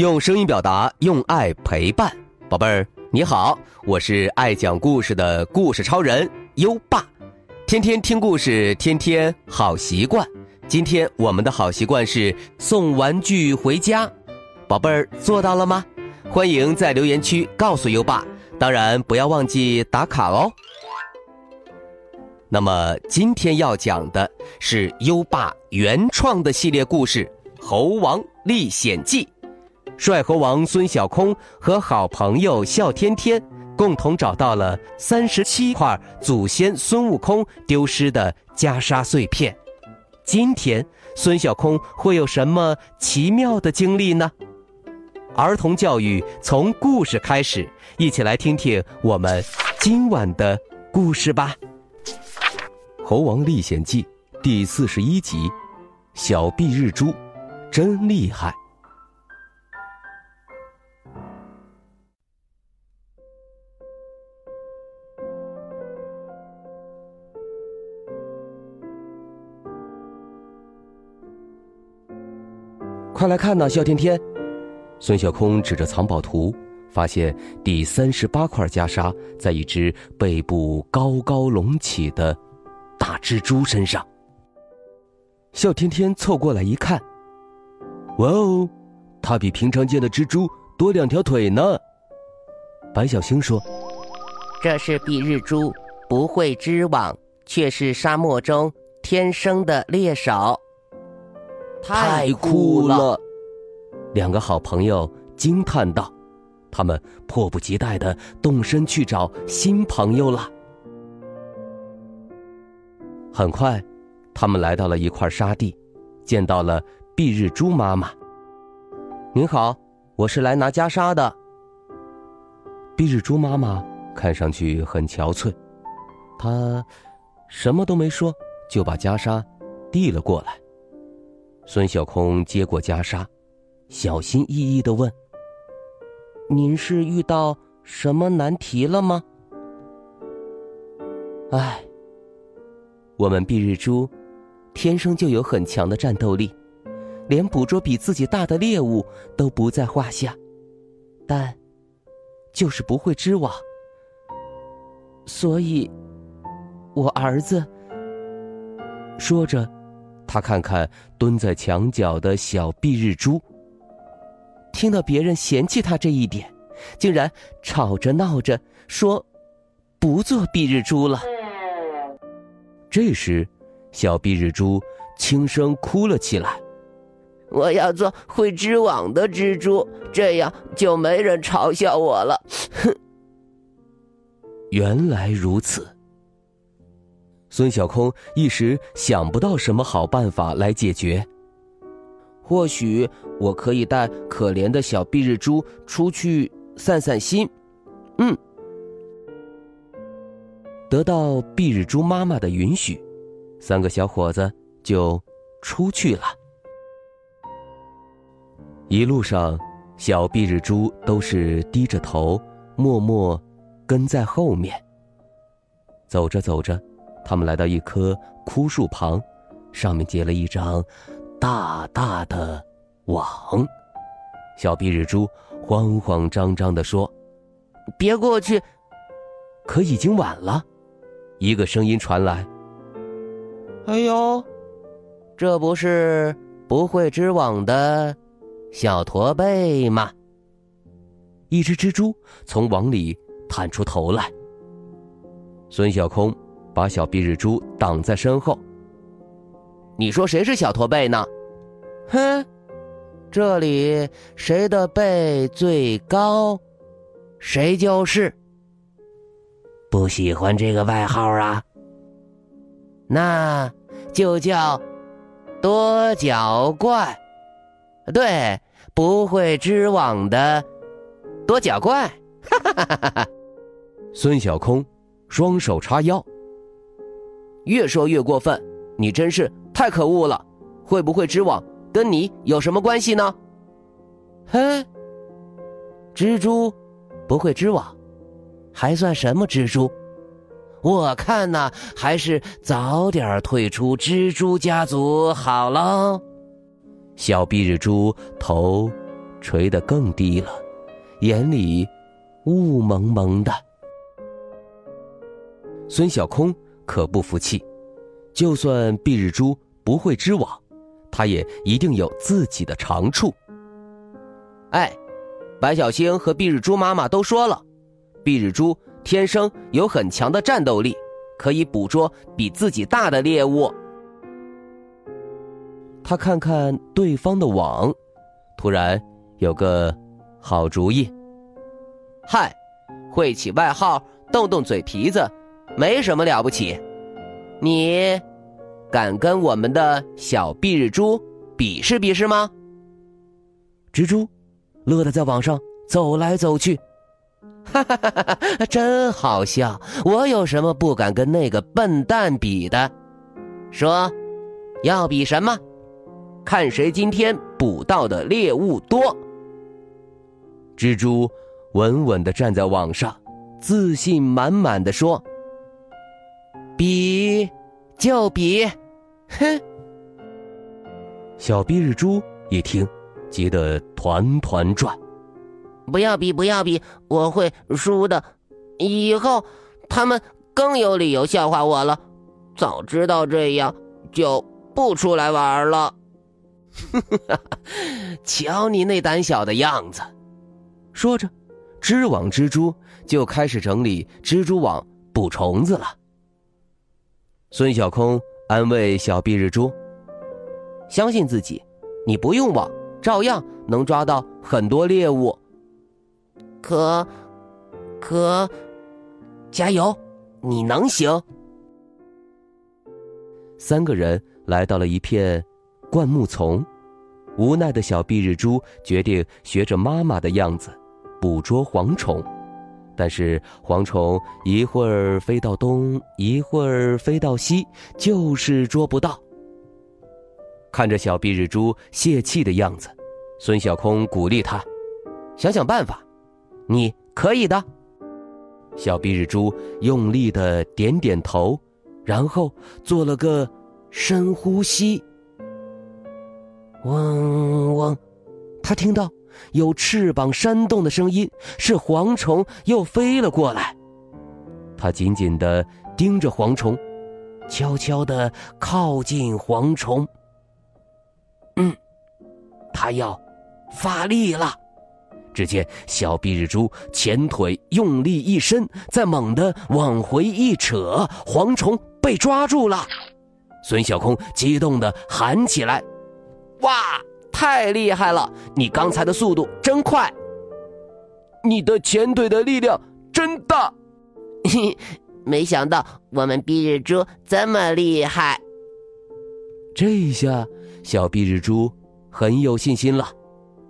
用声音表达，用爱陪伴，宝贝儿，你好，我是爱讲故事的故事超人优爸，天天听故事，天天好习惯。今天我们的好习惯是送玩具回家，宝贝儿做到了吗？欢迎在留言区告诉优爸，当然不要忘记打卡哦。那么今天要讲的是优爸原创的系列故事《猴王历险记》。帅猴王孙小空和好朋友笑天天共同找到了三十七块祖先孙悟空丢失的袈裟碎片。今天孙小空会有什么奇妙的经历呢？儿童教育从故事开始，一起来听听我们今晚的故事吧。《猴王历险记》第四十一集：小臂日猪真厉害。快来看呐，笑天天！孙小空指着藏宝图，发现第三十八块袈裟在一只背部高高隆起的。大蜘蛛身上，笑天天凑过来一看，哇哦，它比平常见的蜘蛛多两条腿呢。白小星说：“这是蔽日蛛，不会织网，却是沙漠中天生的猎手。太酷了！”两个好朋友惊叹道，他们迫不及待的动身去找新朋友了。很快，他们来到了一块沙地，见到了碧日珠妈妈。您好，我是来拿袈裟的。碧日珠妈妈看上去很憔悴，她什么都没说，就把袈裟递了过来。孙小空接过袈裟，小心翼翼的问：“您是遇到什么难题了吗？”哎。我们蔽日蛛，天生就有很强的战斗力，连捕捉比自己大的猎物都不在话下，但，就是不会织网。所以，我儿子。说着，他看看蹲在墙角的小碧日蛛，听到别人嫌弃他这一点，竟然吵着闹着说，不做碧日蛛了。这时，小碧日蛛轻声哭了起来：“我要做会织网的蜘蛛，这样就没人嘲笑我了。”哼！原来如此。孙小空一时想不到什么好办法来解决。或许我可以带可怜的小碧日珠出去散散心。嗯。得到碧日珠妈妈的允许，三个小伙子就出去了。一路上，小碧日珠都是低着头，默默跟在后面。走着走着，他们来到一棵枯树旁，上面结了一张大大的网。小蔽日蛛慌慌张张地说：“别过去！”可已经晚了。一个声音传来：“哎呦，这不是不会织网的小驼背吗？”一只蜘蛛从网里探出头来。孙小空把小蔽日珠挡在身后。“你说谁是小驼背呢？”“哼，这里谁的背最高，谁就是。”不喜欢这个外号啊？那就叫多角怪，对，不会织网的多角怪。哈哈哈哈哈！孙小空双手叉腰，越说越过分，你真是太可恶了！会不会织网跟你有什么关系呢？哼，蜘蛛不会织网。还算什么蜘蛛？我看呐，还是早点退出蜘蛛家族好了。小蔽日蛛头垂得更低了，眼里雾蒙蒙的。孙小空可不服气，就算蔽日珠不会织网，他也一定有自己的长处。哎，白小星和蔽日珠妈妈都说了，蔽日珠天生有很强的战斗力，可以捕捉比自己大的猎物。他看看对方的网，突然有个好主意。嗨，会起外号，动动嘴皮子，没什么了不起。你敢跟我们的小蔽日珠比试比试吗？蜘蛛乐得在网上走来走去，哈哈哈哈！真好笑。我有什么不敢跟那个笨蛋比的？说，要比什么？看谁今天捕到的猎物多。蜘蛛稳稳的站在网上，自信满满的说：“比就比，哼！”小蔽日猪一听，急得团团转：“不要比，不要比，我会输的。以后他们更有理由笑话我了。早知道这样，就不出来玩了。”瞧你那胆小的样子！说着，织网蜘蛛就开始整理蜘蛛网捕虫子了。孙小空安慰小碧日珠：“相信自己，你不用网，照样能抓到很多猎物。可，可，加油，你能行！”三个人来到了一片。灌木丛，无奈的小碧日珠决定学着妈妈的样子，捕捉蝗虫。但是蝗虫一会儿飞到东，一会儿飞到西，就是捉不到。看着小碧日珠泄气的样子，孙小空鼓励他：“想想办法，你可以的。”小碧日珠用力的点点头，然后做了个深呼吸。嗡嗡，他听到有翅膀扇动的声音，是蝗虫又飞了过来。他紧紧的盯着蝗虫，悄悄的靠近蝗虫。嗯，他要发力了。只见小蔽日珠前腿用力一伸，再猛地往回一扯，蝗虫被抓住了。孙小空激动的喊起来。哇，太厉害了！你刚才的速度真快，你的前腿的力量真大。没想到我们蔽日猪这么厉害。这一下小蔽日猪很有信心了，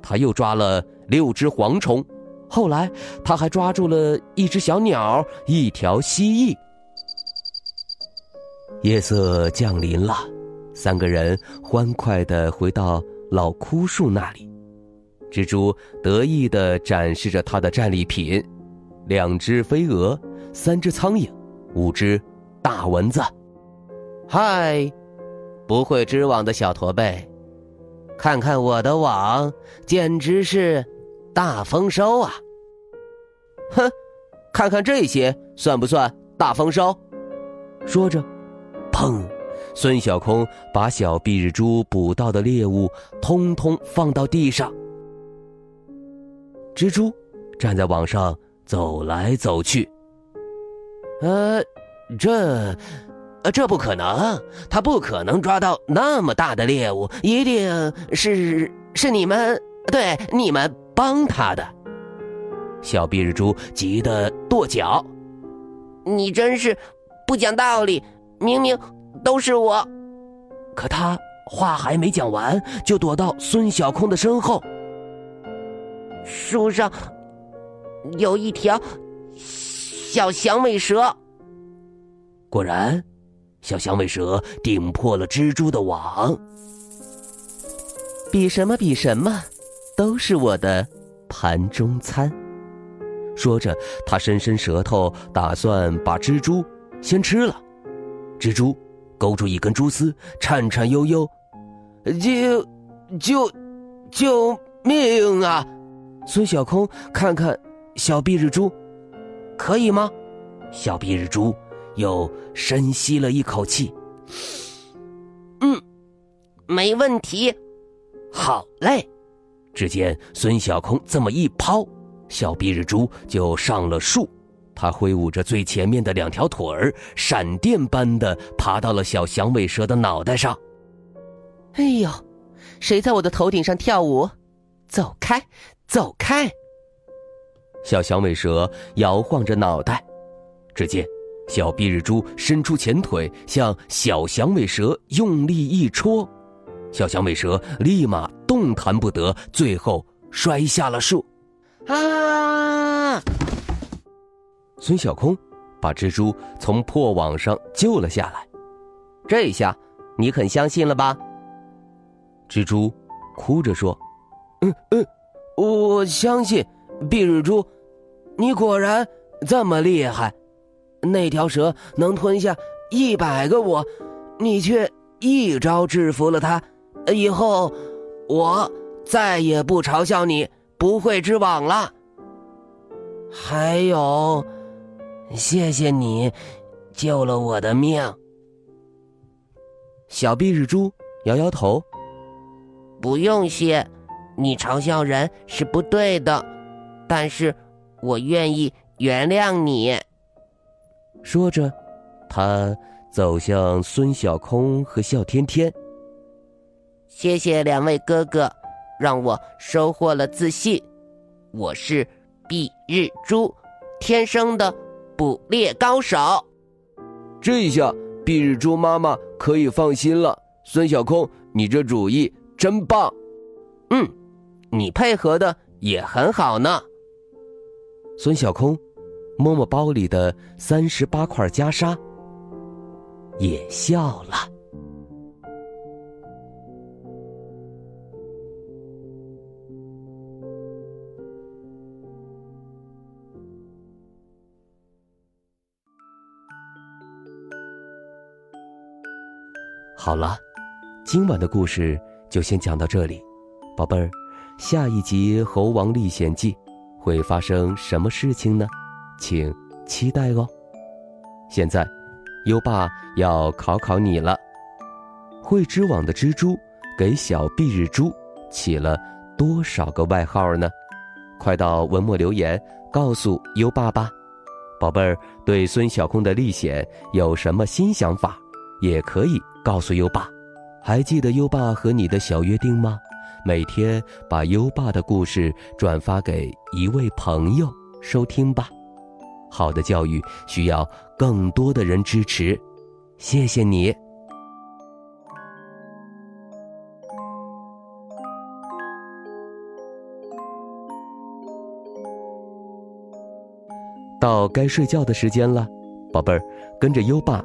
他又抓了六只蝗虫，后来他还抓住了一只小鸟，一条蜥蜴。夜色降临了。三个人欢快的回到老枯树那里，蜘蛛得意的展示着它的战利品：两只飞蛾，三只苍蝇，五只大蚊子。嗨，不会织网的小驼背，看看我的网，简直是大丰收啊！哼，看看这些算不算大丰收？说着，砰。孙小空把小碧日珠捕到的猎物通通放到地上。蜘蛛站在网上走来走去。呃，这，呃，这不可能，他不可能抓到那么大的猎物，一定是是你们，对，你们帮他的。小碧日珠急得跺脚：“你真是不讲道理，明明……”都是我，可他话还没讲完，就躲到孙小空的身后。树上有一条小响尾蛇。果然，小响尾蛇顶破了蜘蛛的网。比什么比什么，都是我的盘中餐。说着，他伸伸舌头，打算把蜘蛛先吃了。蜘蛛。勾住一根蛛丝，颤颤悠悠，救救救命啊！孙小空看看小壁日猪，可以吗？小壁日猪又深吸了一口气，嗯，没问题。好嘞！只见孙小空这么一抛，小壁日猪就上了树。他挥舞着最前面的两条腿儿，闪电般的爬到了小响尾蛇的脑袋上。哎呦，谁在我的头顶上跳舞？走开，走开！小响尾蛇摇晃着脑袋。只见小壁日猪伸出前腿，向小响尾蛇用力一戳，小响尾蛇立马动弹不得，最后摔下了树。啊！孙小空把蜘蛛从破网上救了下来。这下你肯相信了吧？蜘蛛哭着说：“嗯嗯，我相信，碧日珠，你果然这么厉害。”那条蛇能吞下一百个我，你却一招制服了它。以后我再也不嘲笑你不会织网了。还有，谢谢你救了我的命。小壁日猪摇摇头，不用谢，你嘲笑人是不对的，但是我愿意原谅你。说着，他走向孙小空和笑天天。谢谢两位哥哥，让我收获了自信。我是碧日猪，天生的捕猎高手。这下蔽日猪妈妈可以放心了。孙小空，你这主意真棒。嗯，你配合的也很好呢。孙小空。摸摸包里的三十八块袈裟，也笑了。好了，今晚的故事就先讲到这里，宝贝儿，下一集《猴王历险记》会发生什么事情呢？请期待哦。现在，优爸要考考你了：会织网的蜘蛛给小碧日猪起了多少个外号呢？快到文末留言告诉优爸吧。宝贝儿，对孙小空的历险有什么新想法，也可以告诉优爸。还记得优爸和你的小约定吗？每天把优爸的故事转发给一位朋友收听吧。好的教育需要更多的人支持，谢谢你。到该睡觉的时间了，宝贝儿，跟着优爸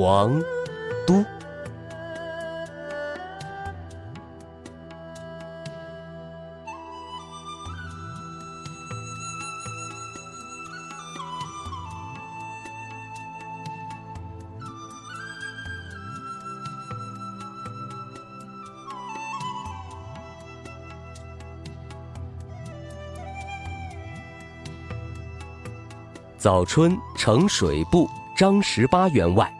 皇都。早春呈水部张十八员外，